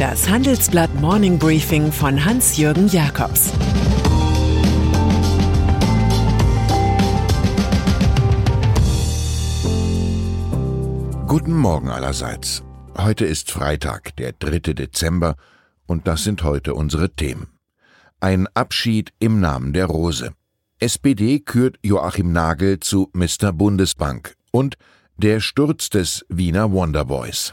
Das Handelsblatt Morning Briefing von Hans-Jürgen Jakobs Guten Morgen allerseits. Heute ist Freitag, der 3. Dezember, und das sind heute unsere Themen. Ein Abschied im Namen der Rose. SPD kürt Joachim Nagel zu Mr. Bundesbank und der Sturz des Wiener Wonderboys.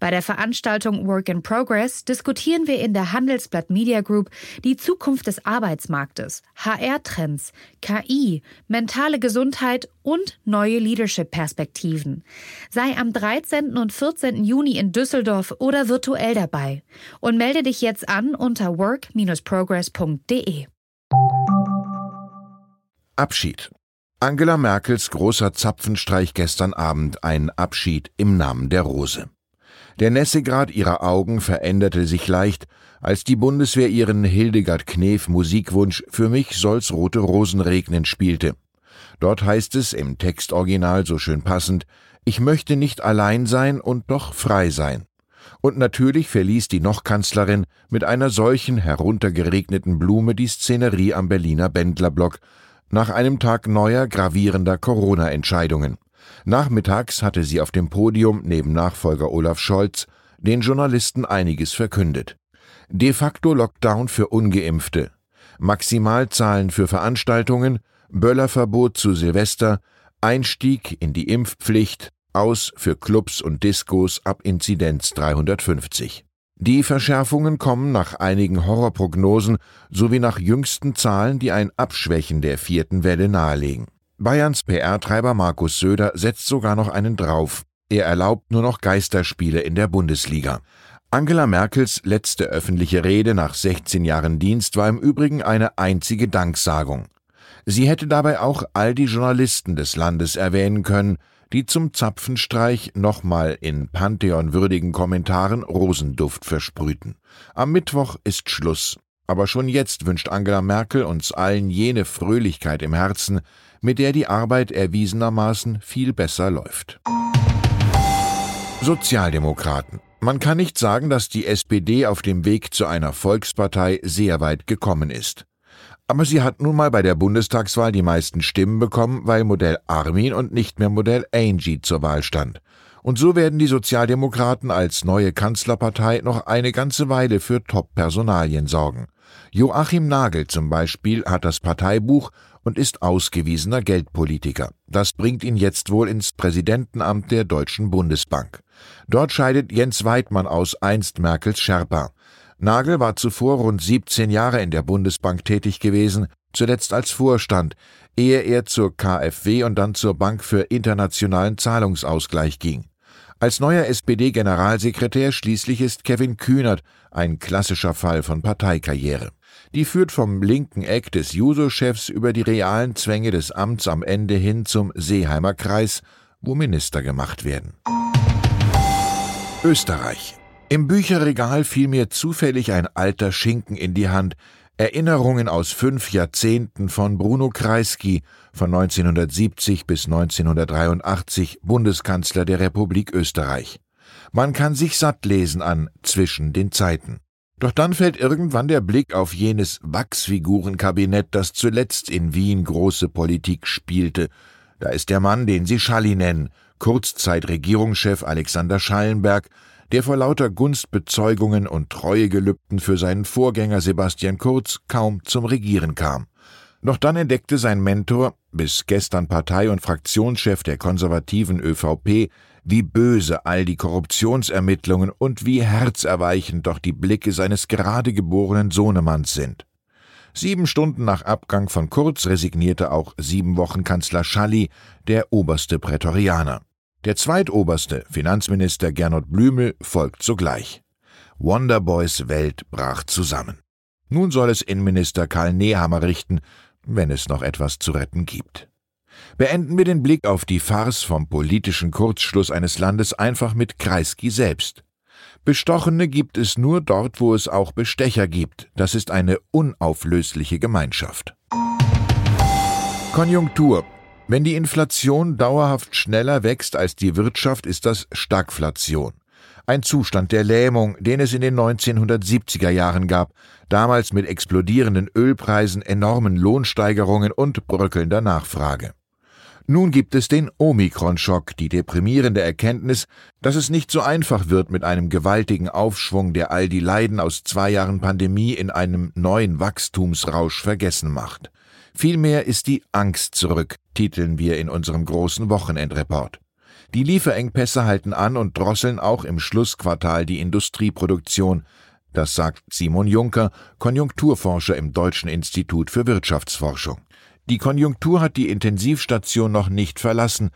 Bei der Veranstaltung Work in Progress diskutieren wir in der Handelsblatt Media Group die Zukunft des Arbeitsmarktes, HR-Trends, KI, mentale Gesundheit und neue Leadership-Perspektiven. Sei am 13. und 14. Juni in Düsseldorf oder virtuell dabei und melde dich jetzt an unter work-progress.de. Abschied. Angela Merkels großer Zapfenstreich gestern Abend ein Abschied im Namen der Rose. Der Nässegrad ihrer Augen veränderte sich leicht, als die Bundeswehr ihren Hildegard Knef Musikwunsch Für mich soll's rote Rosen regnen spielte. Dort heißt es im Textoriginal so schön passend, ich möchte nicht allein sein und doch frei sein. Und natürlich verließ die Nochkanzlerin mit einer solchen heruntergeregneten Blume die Szenerie am Berliner Bändlerblock nach einem Tag neuer gravierender Corona-Entscheidungen. Nachmittags hatte sie auf dem Podium neben Nachfolger Olaf Scholz den Journalisten einiges verkündet. De facto Lockdown für ungeimpfte, Maximalzahlen für Veranstaltungen, Böllerverbot zu Silvester, Einstieg in die Impfpflicht, aus für Clubs und Diskos ab Inzidenz 350. Die Verschärfungen kommen nach einigen Horrorprognosen sowie nach jüngsten Zahlen, die ein Abschwächen der vierten Welle nahelegen. Bayerns PR-Treiber Markus Söder setzt sogar noch einen drauf. Er erlaubt nur noch Geisterspiele in der Bundesliga. Angela Merkels letzte öffentliche Rede nach 16 Jahren Dienst war im Übrigen eine einzige Danksagung. Sie hätte dabei auch all die Journalisten des Landes erwähnen können, die zum Zapfenstreich nochmal in Pantheon-würdigen Kommentaren Rosenduft versprühten. Am Mittwoch ist Schluss. Aber schon jetzt wünscht Angela Merkel uns allen jene Fröhlichkeit im Herzen, mit der die Arbeit erwiesenermaßen viel besser läuft. Sozialdemokraten. Man kann nicht sagen, dass die SPD auf dem Weg zu einer Volkspartei sehr weit gekommen ist. Aber sie hat nun mal bei der Bundestagswahl die meisten Stimmen bekommen, weil Modell Armin und nicht mehr Modell Angie zur Wahl stand. Und so werden die Sozialdemokraten als neue Kanzlerpartei noch eine ganze Weile für Top-Personalien sorgen. Joachim Nagel zum Beispiel hat das Parteibuch und ist ausgewiesener Geldpolitiker. Das bringt ihn jetzt wohl ins Präsidentenamt der Deutschen Bundesbank. Dort scheidet Jens Weidmann aus, einst Merkels Sherpa. Nagel war zuvor rund 17 Jahre in der Bundesbank tätig gewesen, zuletzt als Vorstand, ehe er zur KfW und dann zur Bank für internationalen Zahlungsausgleich ging. Als neuer SPD-Generalsekretär schließlich ist Kevin Kühnert ein klassischer Fall von Parteikarriere. Die führt vom linken Eck des Juso-Chefs über die realen Zwänge des Amts am Ende hin zum Seeheimer Kreis, wo Minister gemacht werden. Österreich. Im Bücherregal fiel mir zufällig ein alter Schinken in die Hand, Erinnerungen aus fünf Jahrzehnten von Bruno Kreisky von 1970 bis 1983 Bundeskanzler der Republik Österreich. Man kann sich satt lesen an Zwischen den Zeiten. Doch dann fällt irgendwann der Blick auf jenes Wachsfigurenkabinett, das zuletzt in Wien große Politik spielte. Da ist der Mann, den Sie Schalli nennen, Kurzzeit-Regierungschef Alexander Schallenberg, der vor lauter Gunstbezeugungen und Treuegelübden für seinen Vorgänger Sebastian Kurz kaum zum Regieren kam. Doch dann entdeckte sein Mentor, bis gestern Partei- und Fraktionschef der konservativen ÖVP, wie böse all die Korruptionsermittlungen und wie herzerweichend doch die Blicke seines gerade geborenen Sohnemanns sind. Sieben Stunden nach Abgang von Kurz resignierte auch sieben Wochen Kanzler Schalli, der oberste Prätorianer. Der zweitoberste, Finanzminister Gernot Blümel, folgt sogleich. Wonderboys Welt brach zusammen. Nun soll es Innenminister Karl Nehammer richten, wenn es noch etwas zu retten gibt. Beenden wir den Blick auf die Farce vom politischen Kurzschluss eines Landes einfach mit Kreisky selbst. Bestochene gibt es nur dort, wo es auch Bestecher gibt. Das ist eine unauflösliche Gemeinschaft. Konjunktur. Wenn die Inflation dauerhaft schneller wächst als die Wirtschaft, ist das Stagflation. Ein Zustand der Lähmung, den es in den 1970er Jahren gab, damals mit explodierenden Ölpreisen, enormen Lohnsteigerungen und bröckelnder Nachfrage. Nun gibt es den Omikron-Schock, die deprimierende Erkenntnis, dass es nicht so einfach wird mit einem gewaltigen Aufschwung, der all die Leiden aus zwei Jahren Pandemie in einem neuen Wachstumsrausch vergessen macht. Vielmehr ist die Angst zurück, titeln wir in unserem großen Wochenendreport. Die Lieferengpässe halten an und drosseln auch im Schlussquartal die Industrieproduktion. Das sagt Simon Juncker, Konjunkturforscher im Deutschen Institut für Wirtschaftsforschung. Die Konjunktur hat die Intensivstation noch nicht verlassen.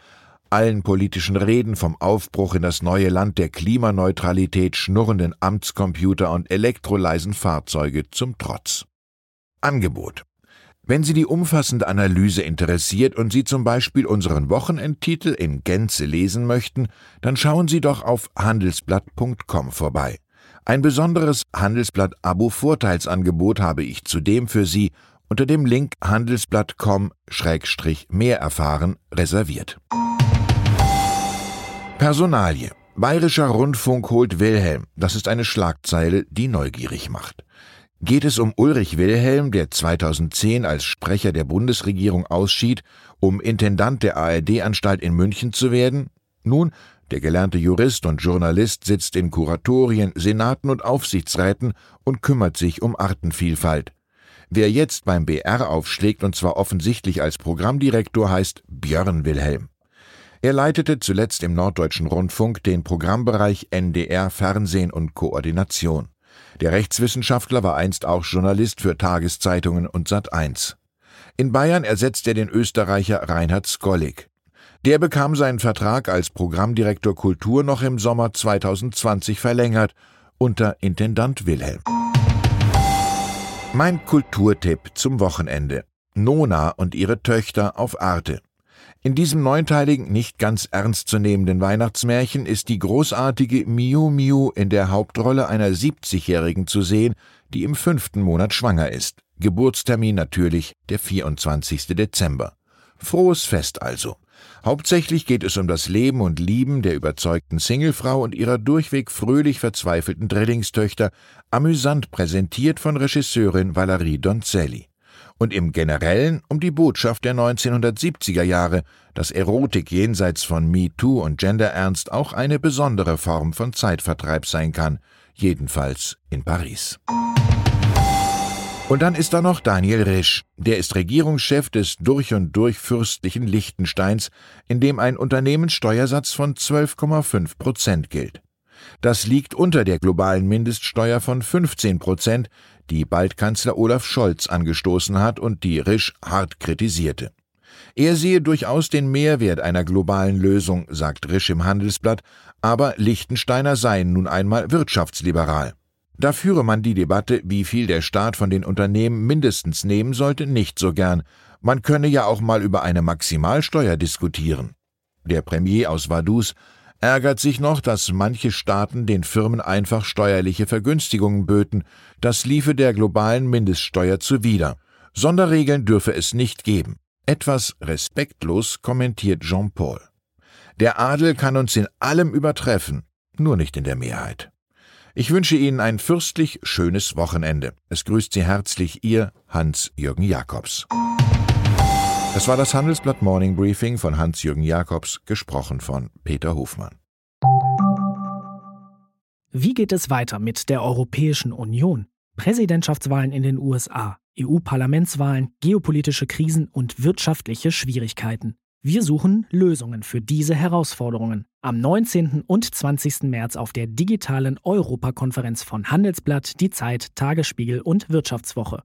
Allen politischen Reden vom Aufbruch in das neue Land der Klimaneutralität, schnurrenden Amtscomputer und elektroleisen Fahrzeuge zum Trotz. Angebot. Wenn Sie die umfassende Analyse interessiert und Sie zum Beispiel unseren Wochenendtitel in Gänze lesen möchten, dann schauen Sie doch auf handelsblatt.com vorbei. Ein besonderes Handelsblatt-Abo-Vorteilsangebot habe ich zudem für Sie unter dem Link handelsblatt.com-mehr erfahren reserviert. Personalie. Bayerischer Rundfunk holt Wilhelm. Das ist eine Schlagzeile, die neugierig macht geht es um Ulrich Wilhelm, der 2010 als Sprecher der Bundesregierung ausschied, um Intendant der ARD-Anstalt in München zu werden? Nun, der gelernte Jurist und Journalist sitzt in Kuratorien, Senaten und Aufsichtsräten und kümmert sich um Artenvielfalt. Wer jetzt beim BR aufschlägt und zwar offensichtlich als Programmdirektor heißt Björn Wilhelm. Er leitete zuletzt im Norddeutschen Rundfunk den Programmbereich NDR Fernsehen und Koordination. Der Rechtswissenschaftler war einst auch Journalist für Tageszeitungen und Sat1. In Bayern ersetzt er den Österreicher Reinhard Skollig. Der bekam seinen Vertrag als Programmdirektor Kultur noch im Sommer 2020 verlängert unter Intendant Wilhelm. Mein Kulturtipp zum Wochenende. Nona und ihre Töchter auf Arte. In diesem neunteiligen, nicht ganz ernstzunehmenden Weihnachtsmärchen ist die großartige Miu Miu in der Hauptrolle einer 70-Jährigen zu sehen, die im fünften Monat schwanger ist. Geburtstermin natürlich der 24. Dezember. Frohes Fest also. Hauptsächlich geht es um das Leben und Lieben der überzeugten Singlefrau und ihrer durchweg fröhlich verzweifelten Drillingstöchter, amüsant präsentiert von Regisseurin Valerie Donzelli und im Generellen um die Botschaft der 1970er Jahre, dass Erotik jenseits von MeToo und Genderernst auch eine besondere Form von Zeitvertreib sein kann, jedenfalls in Paris. Und dann ist da noch Daniel Risch, der ist Regierungschef des durch und durch fürstlichen Liechtensteins, in dem ein Unternehmenssteuersatz von 12,5 Prozent gilt. Das liegt unter der globalen Mindeststeuer von 15 Prozent, die bald Kanzler Olaf Scholz angestoßen hat und die Risch hart kritisierte. Er sehe durchaus den Mehrwert einer globalen Lösung, sagt Risch im Handelsblatt, aber Liechtensteiner seien nun einmal wirtschaftsliberal. Da führe man die Debatte, wie viel der Staat von den Unternehmen mindestens nehmen sollte, nicht so gern. Man könne ja auch mal über eine Maximalsteuer diskutieren. Der Premier aus Vaduz ärgert sich noch, dass manche Staaten den Firmen einfach steuerliche Vergünstigungen böten, das liefe der globalen Mindeststeuer zuwider. Sonderregeln dürfe es nicht geben. Etwas respektlos kommentiert Jean-Paul. Der Adel kann uns in allem übertreffen, nur nicht in der Mehrheit. Ich wünsche Ihnen ein fürstlich schönes Wochenende. Es grüßt Sie herzlich Ihr Hans-Jürgen Jakobs. Das war das Handelsblatt Morning Briefing von Hans-Jürgen Jakobs, gesprochen von Peter Hofmann. Wie geht es weiter mit der Europäischen Union? Präsidentschaftswahlen in den USA, EU-Parlamentswahlen, geopolitische Krisen und wirtschaftliche Schwierigkeiten. Wir suchen Lösungen für diese Herausforderungen. Am 19. und 20. März auf der digitalen Europakonferenz von Handelsblatt, Die Zeit, Tagesspiegel und Wirtschaftswoche.